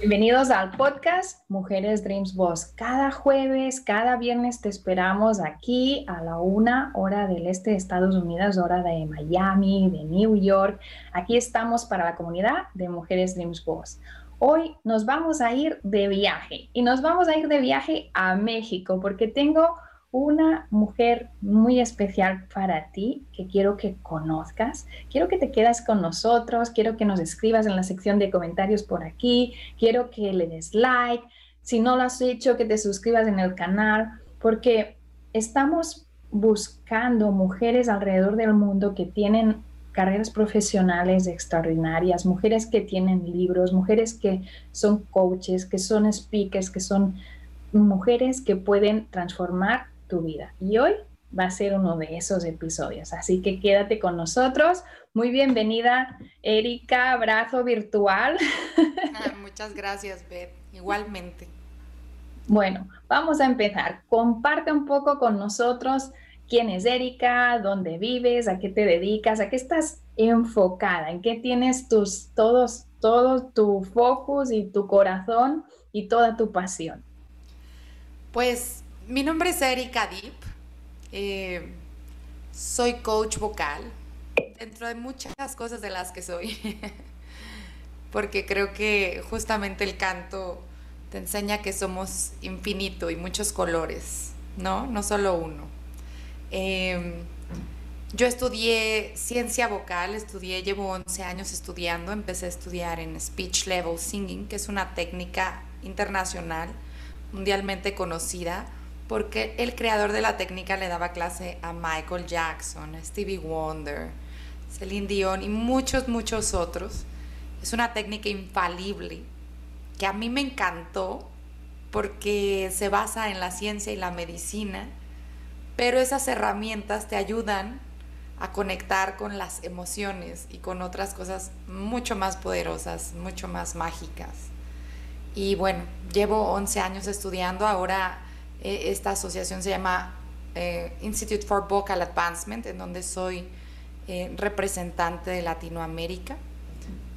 Bienvenidos al podcast Mujeres Dreams Boss. Cada jueves, cada viernes te esperamos aquí a la una hora del este de Estados Unidos, hora de Miami, de New York. Aquí estamos para la comunidad de Mujeres Dreams Boss. Hoy nos vamos a ir de viaje y nos vamos a ir de viaje a México porque tengo una mujer muy especial para ti que quiero que conozcas. Quiero que te quedas con nosotros, quiero que nos escribas en la sección de comentarios por aquí, quiero que le des like. Si no lo has hecho, que te suscribas en el canal, porque estamos buscando mujeres alrededor del mundo que tienen carreras profesionales extraordinarias, mujeres que tienen libros, mujeres que son coaches, que son speakers, que son mujeres que pueden transformar tu vida. Y hoy va a ser uno de esos episodios. Así que quédate con nosotros. Muy bienvenida, Erika, abrazo virtual. Ah, muchas gracias, Beth. Igualmente. Bueno, vamos a empezar. Comparte un poco con nosotros quién es Erika, dónde vives, a qué te dedicas, a qué estás enfocada, en qué tienes tus todos todo tu focus y tu corazón y toda tu pasión. Pues mi nombre es Erika Deep. Eh, soy coach vocal, dentro de muchas cosas de las que soy, porque creo que justamente el canto te enseña que somos infinito y muchos colores, ¿no? No solo uno. Em, yo estudié ciencia vocal, estudié, llevo 11 años estudiando, empecé a estudiar en Speech Level Singing, que es una técnica internacional, mundialmente conocida, porque el creador de la técnica le daba clase a Michael Jackson, Stevie Wonder, Celine Dion y muchos, muchos otros. Es una técnica infalible que a mí me encantó porque se basa en la ciencia y la medicina, pero esas herramientas te ayudan a conectar con las emociones y con otras cosas mucho más poderosas, mucho más mágicas. Y bueno, llevo 11 años estudiando, ahora esta asociación se llama eh, Institute for Vocal Advancement, en donde soy eh, representante de Latinoamérica.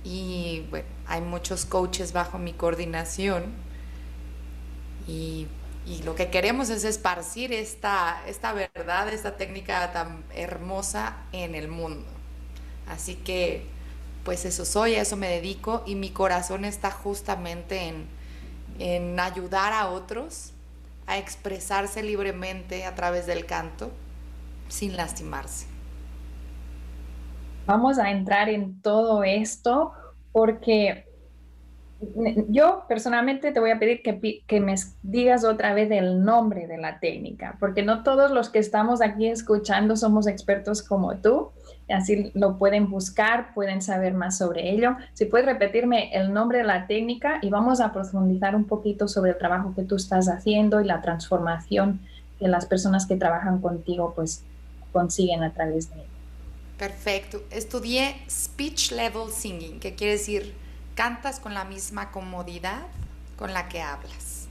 Y bueno, hay muchos coaches bajo mi coordinación. Y, y lo que queremos es esparcir esta, esta verdad, esta técnica tan hermosa en el mundo. Así que, pues eso soy, a eso me dedico y mi corazón está justamente en, en ayudar a otros a expresarse libremente a través del canto sin lastimarse. Vamos a entrar en todo esto porque yo personalmente te voy a pedir que, que, me digas otra vez el nombre de la técnica, porque no todos los que estamos aquí escuchando somos expertos como tú así lo pueden buscar, pueden saber más sobre ello. Si puedes repetirme el nombre de la técnica y vamos a profundizar un poquito sobre el trabajo que tú estás haciendo y la transformación que las personas que trabajan contigo pues consiguen a través de ello. Perfecto. Estudié Speech Level Singing, que quiere decir cantas con la misma comodidad con la que hablas.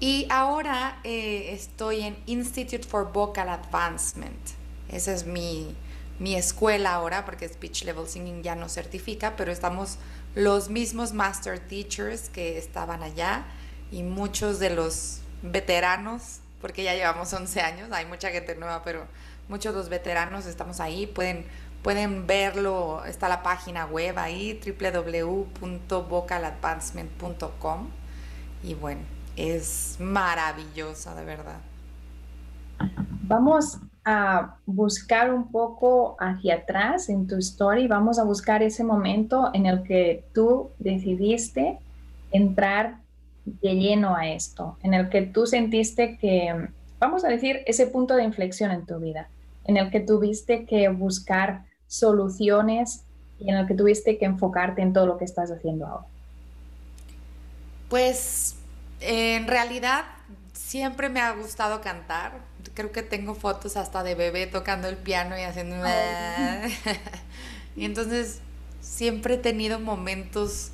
Y ahora eh, estoy en Institute for Vocal Advancement. Ese es mi, mi escuela ahora, porque Speech Level Singing ya no certifica, pero estamos los mismos master teachers que estaban allá y muchos de los veteranos, porque ya llevamos 11 años, hay mucha gente nueva, pero muchos de los veteranos estamos ahí, pueden, pueden verlo, está la página web ahí, www.vocaladvancement.com y bueno, es maravillosa, de verdad. Vamos a buscar un poco hacia atrás en tu story, vamos a buscar ese momento en el que tú decidiste entrar de lleno a esto, en el que tú sentiste que, vamos a decir, ese punto de inflexión en tu vida, en el que tuviste que buscar soluciones y en el que tuviste que enfocarte en todo lo que estás haciendo ahora. Pues en realidad siempre me ha gustado cantar. Creo que tengo fotos hasta de bebé tocando el piano y haciendo... y entonces siempre he tenido momentos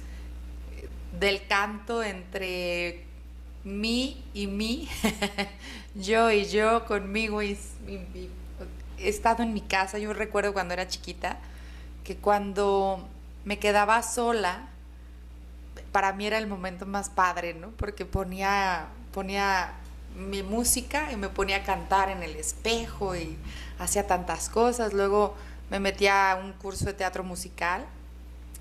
del canto entre mí y mí, yo y yo conmigo y, he estado en mi casa, yo recuerdo cuando era chiquita, que cuando me quedaba sola, para mí era el momento más padre, ¿no? Porque ponía, ponía mi música y me ponía a cantar en el espejo y hacía tantas cosas. Luego me metía a un curso de teatro musical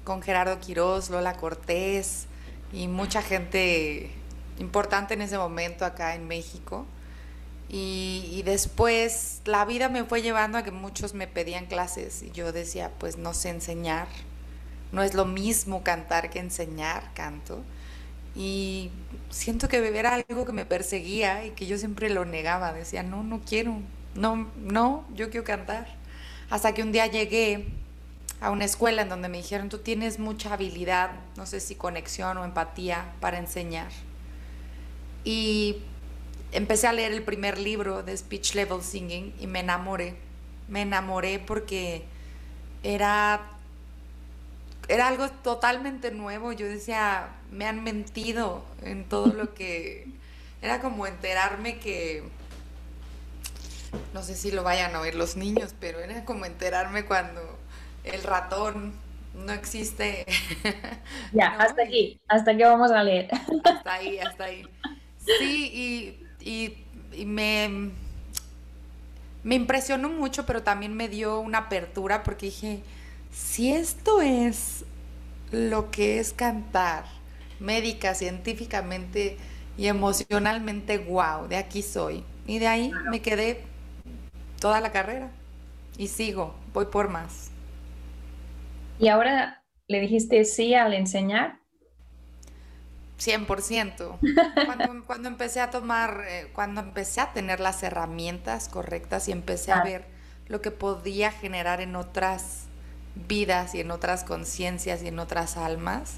con Gerardo Quirós, Lola Cortés, y mucha gente importante en ese momento acá en México. Y, después la vida me fue llevando a que muchos me pedían clases y yo decía, pues no sé enseñar, no es lo mismo cantar que enseñar canto. Y siento que era algo que me perseguía y que yo siempre lo negaba, decía, no, no quiero, no, no, yo quiero cantar. Hasta que un día llegué a una escuela en donde me dijeron, tú tienes mucha habilidad, no sé si conexión o empatía para enseñar. Y empecé a leer el primer libro de Speech Level Singing y me enamoré. Me enamoré porque era, era algo totalmente nuevo. Yo decía, me han mentido en todo lo que... Era como enterarme que... No sé si lo vayan a oír los niños, pero era como enterarme cuando el ratón no existe. Ya, hasta aquí, hasta aquí vamos a leer. Hasta ahí, hasta ahí. Sí, y, me, me impresionó mucho, pero también me dio una apertura porque dije, si esto es lo que es cantar, médica, científicamente y emocionalmente, wow, de aquí soy. Y de ahí me quedé toda la carrera y sigo, voy por más. ¿Y ahora le dijiste sí al enseñar? 100%. Cuando, cuando empecé a tomar, eh, cuando empecé a tener las herramientas correctas y empecé a ver lo que podía generar en otras vidas y en otras conciencias y en otras almas,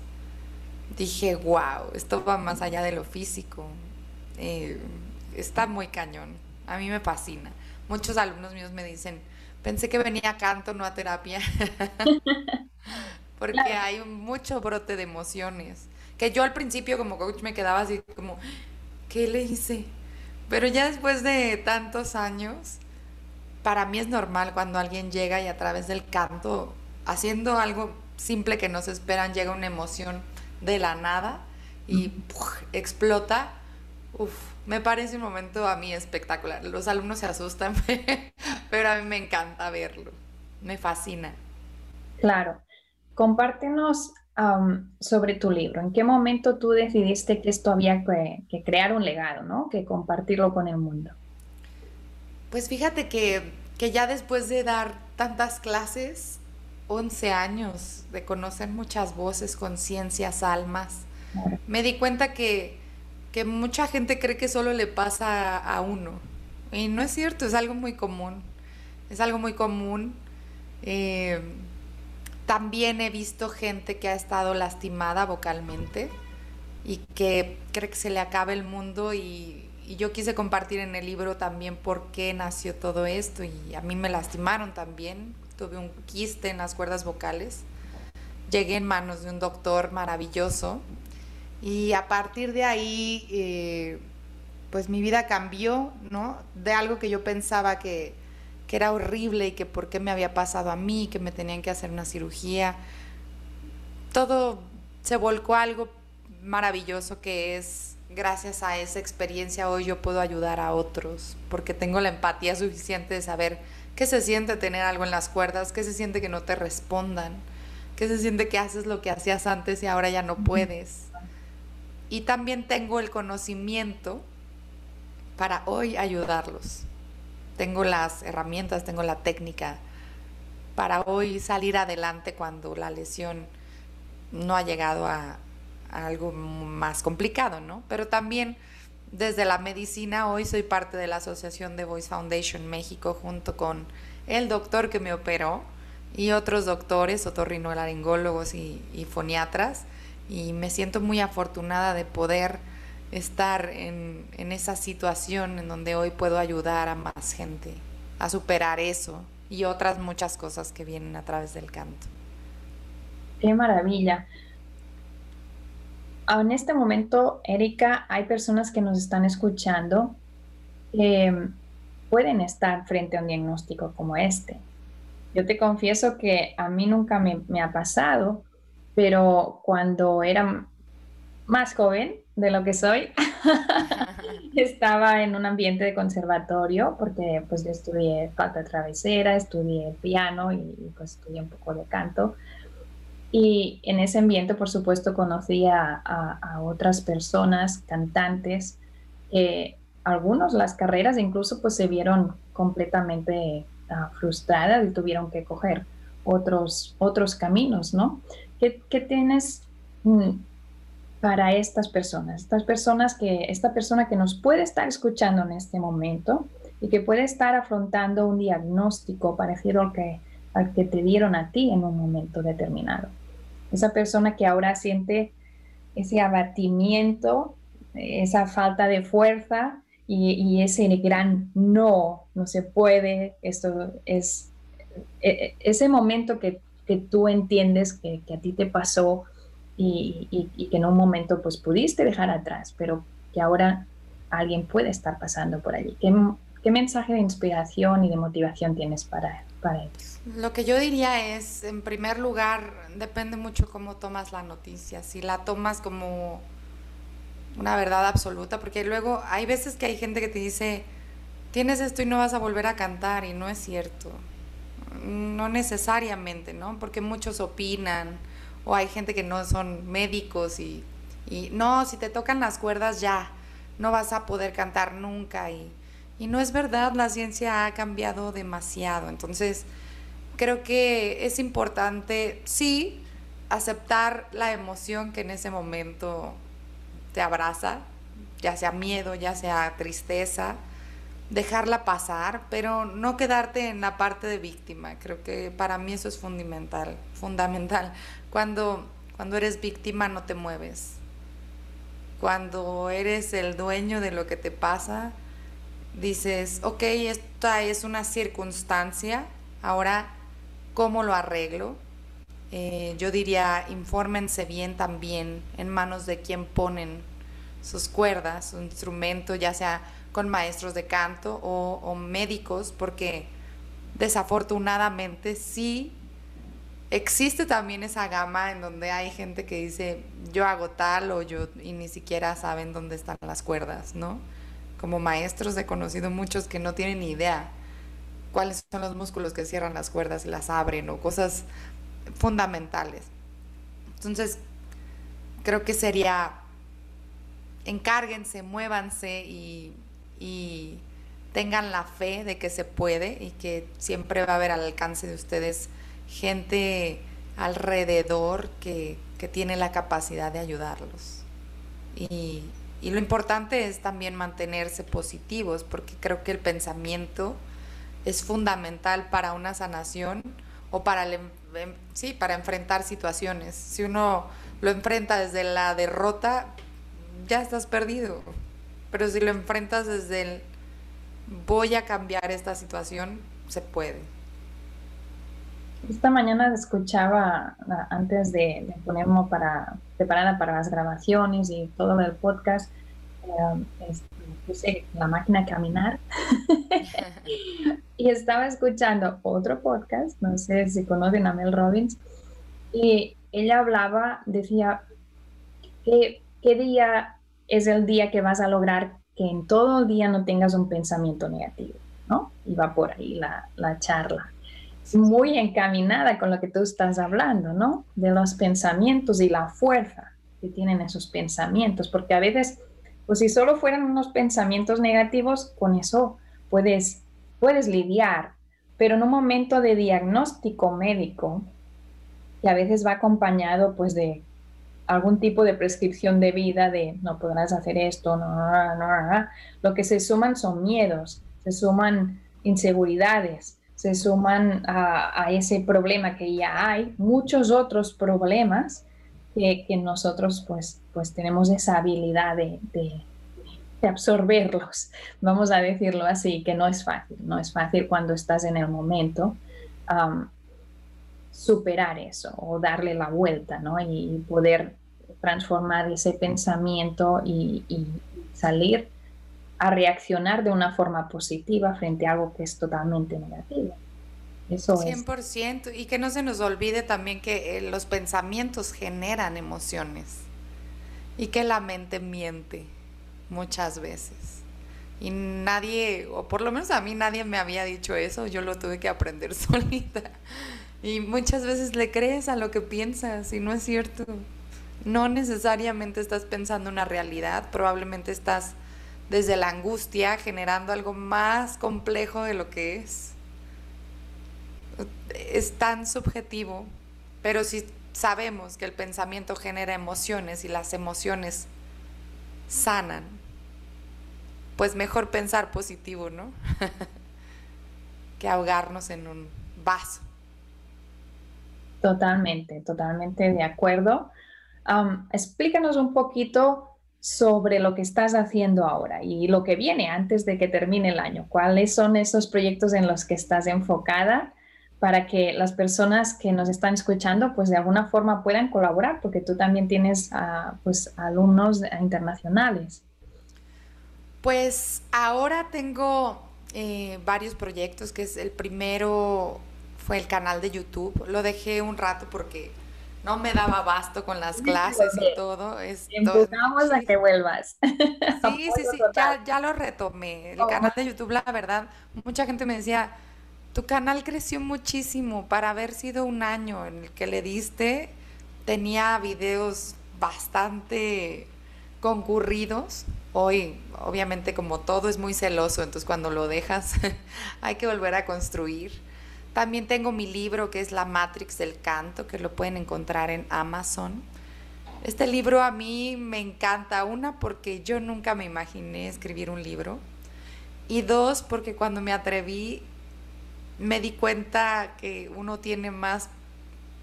dije, wow, esto va más allá de lo físico. Eh, está muy cañón. A mí me fascina. Muchos alumnos míos me dicen, pensé que venía a canto, no a terapia. Porque hay mucho brote de emociones. Que yo al principio como coach me quedaba así como, ¿qué le hice? Pero ya después de tantos años, para mí es normal cuando alguien llega y a través del canto, haciendo algo simple que no se esperan, llega una emoción de la nada y explota. Uf, me parece un momento a mí espectacular. Los alumnos se asustan, pero a mí me encanta verlo. Me fascina. Claro. Compártenos sobre tu libro. ¿En qué momento tú decidiste que esto había que, crear un legado, ¿no? Que compartirlo con el mundo. Pues fíjate que, que ya después de dar tantas clases, 11 años, de conocer muchas voces, conciencias, almas, me di cuenta que, que mucha gente cree que solo le pasa a uno. Y no es cierto, es algo muy común. Es algo muy común. Eh, también he visto gente que ha estado lastimada vocalmente y que cree que se le acaba el mundo y, yo quise compartir en el libro también por qué nació todo esto y a mí me lastimaron también. Tuve un quiste en las cuerdas vocales. Llegué en manos de un doctor maravilloso y a partir de ahí, eh, pues mi vida cambió, ¿no? De algo que yo pensaba que, que era horrible y que por qué me había pasado a mí, que me tenían que hacer una cirugía. Todo se volcó a algo maravilloso que es, gracias a esa experiencia hoy yo puedo ayudar a otros, porque tengo la empatía suficiente de saber qué se siente tener algo en las cuerdas, qué se siente que no te respondan, qué se siente que haces lo que hacías antes y ahora ya no puedes. y también tengo el conocimiento para hoy ayudarlos. Tengo las herramientas, tengo la técnica para hoy salir adelante cuando la lesión no ha llegado a, algo más complicado, ¿no? Pero también desde la medicina hoy soy parte de la Asociación de Voice Foundation México junto con el doctor que me operó y otros doctores, otorrinolaringólogos y, y foniatras y me siento muy afortunada de poder estar en, en, esa situación en donde hoy puedo ayudar a más gente a superar eso y otras muchas cosas que vienen a través del canto. Qué maravilla. En este momento, Erika, hay personas que nos están escuchando que pueden estar frente a un diagnóstico como este. Yo te confieso que a mí nunca me, me ha pasado, pero cuando era más joven de lo que soy, estaba en un ambiente de conservatorio porque pues yo estudié falta travesera, estudié piano y pues estudié un poco de canto. Y en ese ambiente, por supuesto, conocí a, otras personas, cantantes, algunos las carreras incluso pues se vieron completamente uh, frustradas y tuvieron que coger otros, otros caminos, ¿no? ¿Qué, qué tienes mm, para estas personas? Estas personas que, esta persona que nos puede estar escuchando en este momento y que puede estar afrontando un diagnóstico parecido al que, al que te dieron a ti en un momento determinado. Esa persona que ahora siente ese abatimiento, esa falta de fuerza y, ese gran no, no se puede, esto es e, e, ese momento que, que tú entiendes que, a ti te pasó y, y, que en un momento pues pudiste dejar atrás, pero que ahora alguien puede estar pasando por allí. ¿Qué, qué mensaje de inspiración y de motivación tienes para, para ellos? Lo que yo diría es, en primer lugar, depende mucho cómo tomas la noticia. Si la tomas como una verdad absoluta, porque luego hay veces que hay gente que te dice, tienes esto y no vas a volver a cantar, y no es cierto. No necesariamente, ¿no? Porque muchos opinan, o hay gente que no son médicos y, y no, si te tocan las cuerdas ya, no vas a poder cantar nunca. Y, y no es verdad, la ciencia ha cambiado demasiado. Entonces, creo que es importante, sí, aceptar la emoción que en ese momento te abraza, ya sea miedo, ya sea tristeza, dejarla pasar, pero no quedarte en la parte de víctima. Creo que para mí eso es fundamental, fundamental. Cuando, cuando eres víctima no te mueves. Cuando eres el dueño de lo que te pasa, dices, ok, esta es una circunstancia, ahora cómo lo arreglo. Eh, yo diría, infórmense bien también en manos de quien ponen sus cuerdas, su instrumento, ya sea con maestros de canto o, o médicos, porque desafortunadamente sí existe también esa gama en donde hay gente que dice yo hago tal o yo y ni siquiera saben dónde están las cuerdas, ¿no? Como maestros he conocido muchos que no tienen ni idea cuáles son los músculos que cierran las cuerdas y las abren o cosas fundamentales. Entonces, creo que sería, encárguense, muévanse y, y tengan la fe de que se puede y que siempre va a haber al alcance de ustedes gente alrededor que, que tiene la capacidad de ayudarlos. Y, y, lo importante es también mantenerse positivos, porque creo que el pensamiento es fundamental para una sanación o para, em, sí, para enfrentar situaciones. Si uno lo enfrenta desde la derrota, ya estás perdido. Pero si lo enfrentas desde el voy a cambiar esta situación, se puede. Esta mañana escuchaba antes de, ponerme para preparada para las grabaciones y todo el podcast, eh, puse la máquina a caminar y estaba escuchando otro podcast, no sé si conocen a Mel Robbins, y ella hablaba, decía, ¿qué, qué día es el día que vas a lograr que en todo el día no tengas un pensamiento negativo? ¿no? Y va por ahí la, la charla. Muy encaminada con lo que tú estás hablando, ¿no? De los pensamientos y la fuerza que tienen esos pensamientos, porque a veces, pues si solo fueran unos pensamientos negativos, con eso puedes, puedes lidiar, pero en un momento de diagnóstico médico, que a veces va acompañado pues de algún tipo de prescripción de vida de no podrás hacer esto, no, no, no, lo que se suman son miedos, se suman inseguridades, se suman a, ese problema que ya hay, muchos otros problemas que, nosotros pues, pues tenemos esa habilidad de, absorberlos, vamos a decirlo así, que no es fácil, no es fácil cuando estás en el momento. superar eso o darle la vuelta, ¿no? Y poder transformar ese pensamiento y, salir a reaccionar de una forma positiva frente a algo que es totalmente negativo. Eso 100%. Y que no se nos olvide también que eh, los pensamientos generan emociones y que la mente miente muchas veces. Y nadie, o por lo menos a mí nadie me había dicho eso, yo lo tuve que aprender solita. Y muchas veces le crees a lo que piensas y no es cierto no necesariamente estás pensando una realidad, probablemente estás desde la angustia generando algo más complejo de lo que es. Es tan subjetivo, pero si sabemos que el pensamiento genera emociones y las emociones sanan, pues mejor pensar positivo, ¿no? que ahogarnos en un vaso. Totalmente, totalmente de acuerdo explícanos un poquito sobre lo que estás haciendo ahora y lo que viene antes de que termine el año. ¿Cuáles son esos proyectos en los que estás enfocada para que las personas que nos están escuchando, pues de alguna forma puedan colaborar, porque tú también tienes pues alumnos internacionales? Pues ahora tengo eh, varios proyectos, que es el primero fue el canal de YouTube. Lo dejé un rato porque no me daba basto con las clases y todo. Empujamos a que vuelvas. Sí, sí, sí, ya, lo retomé. El oh. canal de YouTube, la verdad, mucha gente me decía, tu canal creció muchísimo para haber sido un año en el que le diste, tenía videos bastante concurridos. Hoy, obviamente, como todo es muy celoso, entonces cuando lo dejas hay que volver a construir. También tengo mi libro que es La Matrix del Canto, que lo pueden encontrar en Amazon. Este libro a mí me encanta, una porque yo nunca me imaginé escribir un libro y dos porque cuando me atreví me di cuenta que uno tiene más,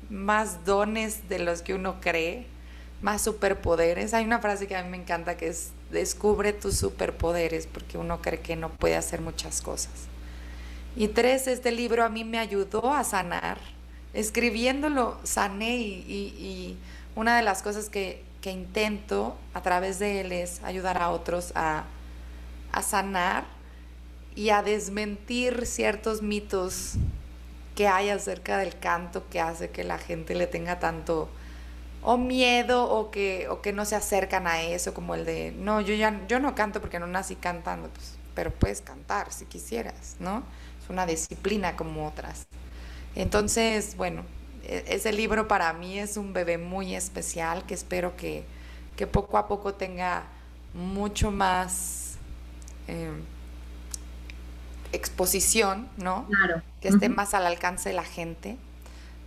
más dones de los que uno cree, más superpoderes. Hay una frase que a mí me encanta que es descubre tus superpoderes porque uno cree que no puede hacer muchas cosas. Y tres, este libro a mí me ayudó a sanar. Escribiéndolo sané y, una de las cosas que, intento a través de él es ayudar a otros a, a sanar y a desmentir ciertos mitos que hay acerca del canto que hace que la gente le tenga tanto o miedo o que, o que no se acercan a eso, como el de, no, yo ya yo no canto porque no nací cantando, pues, pero puedes cantar si quisieras, ¿no? Una disciplina como otras. Entonces, bueno, e-, ese libro para mí es un bebé muy especial que espero que, poco a poco tenga mucho más em, exposición, ¿no? Claro. Que esté más al alcance de la gente.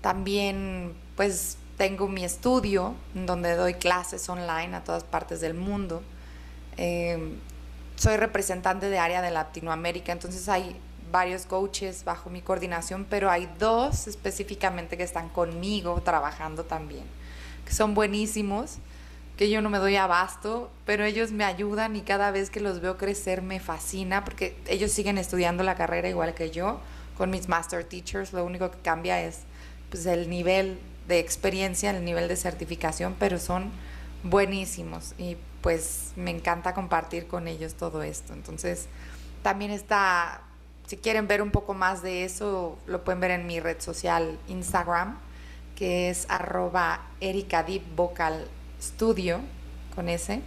También, pues, tengo mi estudio donde doy clases online a todas partes del mundo. Em, soy representante de área de Latinoamérica, entonces hay varios coaches bajo mi coordinación, pero hay dos específicamente que están conmigo trabajando también, que son buenísimos, que yo no me doy abasto, pero ellos me ayudan y cada vez que los veo crecer me fascina porque ellos siguen estudiando la carrera igual que yo, con mis master teachers, lo único que cambia es pues, el nivel de experiencia, el nivel de certificación, pero son buenísimos y pues me encanta compartir con ellos todo esto. Entonces, también está si quieren ver un poco más de eso, lo pueden ver en mi red social Instagram, que es arroba Studio, con ese.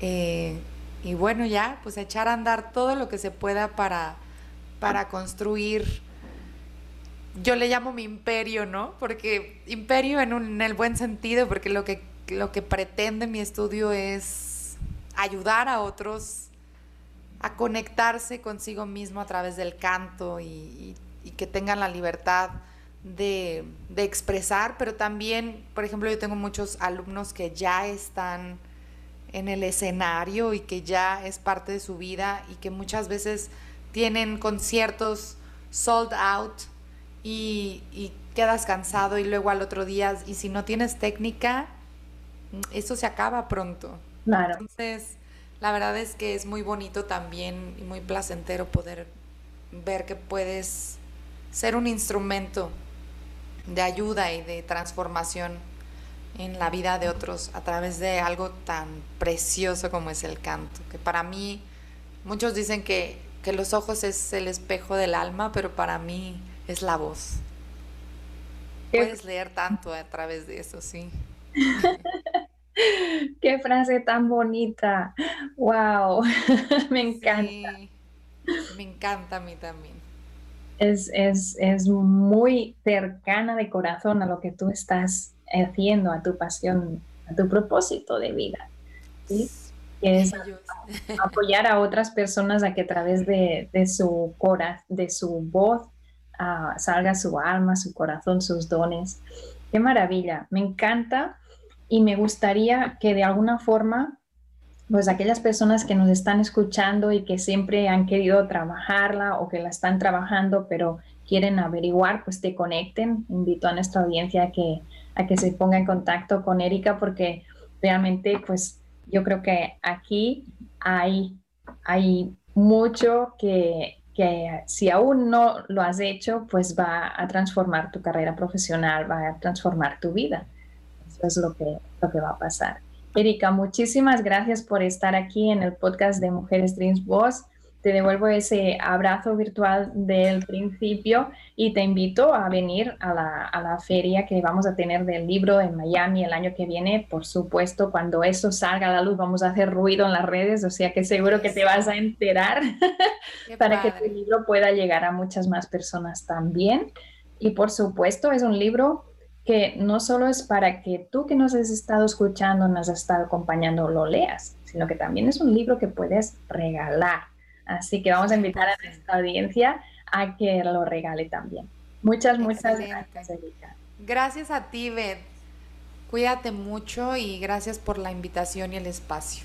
Eh, y bueno, ya, pues echar a andar todo lo que se pueda para, para construir, yo le llamo mi imperio, ¿no? Porque imperio en, un, en el buen sentido, porque lo que lo que pretende mi estudio es ayudar a otros a conectarse consigo mismo a través del canto y, que tengan la libertad de, de, expresar, pero también, por ejemplo, yo tengo muchos alumnos que ya están en el escenario y que ya es parte de su vida y que muchas veces tienen conciertos sold out y, y quedas cansado y luego al otro día, y si no tienes técnica, eso se acaba pronto. Claro. Entonces, la verdad es que es muy bonito también y muy placentero poder ver que puedes ser un instrumento de ayuda y de transformación en la vida de otros a través de algo tan precioso como es el canto, que para mí muchos dicen que, que los ojos es el espejo del alma, pero para mí es la voz. Puedes leer tanto a través de eso, sí. Qué frase tan bonita. Wow, me encanta. me encanta a mí también. Es, es, es, muy cercana de corazón a lo que tú estás haciendo, a tu pasión, a tu propósito de vida. ¿sí? Que es apoyar a otras personas a que a través de, de su cora, de su voz, uh, salga su alma, su corazón, sus dones. Qué maravilla. Me encanta y me gustaría que de alguna forma, pues aquellas personas que nos están escuchando y que siempre han querido trabajarla o que la están trabajando, pero quieren averiguar, pues te conecten. Invito a nuestra audiencia a que, a que se ponga en contacto con Erika porque realmente, pues yo creo que aquí hay, hay mucho que, que si aún no lo has hecho, pues va a transformar tu carrera profesional, va a transformar tu vida es lo que, lo que va a pasar. Erika, muchísimas gracias por estar aquí en el podcast de Mujeres Dreams Boss. Te devuelvo ese abrazo virtual del principio y te invito a venir a la, a la, feria que vamos a tener del libro en Miami el año que viene. Por supuesto, cuando eso salga a la luz vamos a hacer ruido en las redes, o sea que seguro que te vas a enterar para que tu libro pueda llegar a muchas más personas también. Y por supuesto, es un libro que no solo es para que tú que nos has estado escuchando, nos has estado acompañando, lo leas, sino que también es un libro que puedes regalar. Así que vamos a invitar a nuestra audiencia a que lo regale también. Muchas, muchas gracias, Erika. Gracias a ti, Beth. Cuídate mucho y gracias por la invitación y el espacio.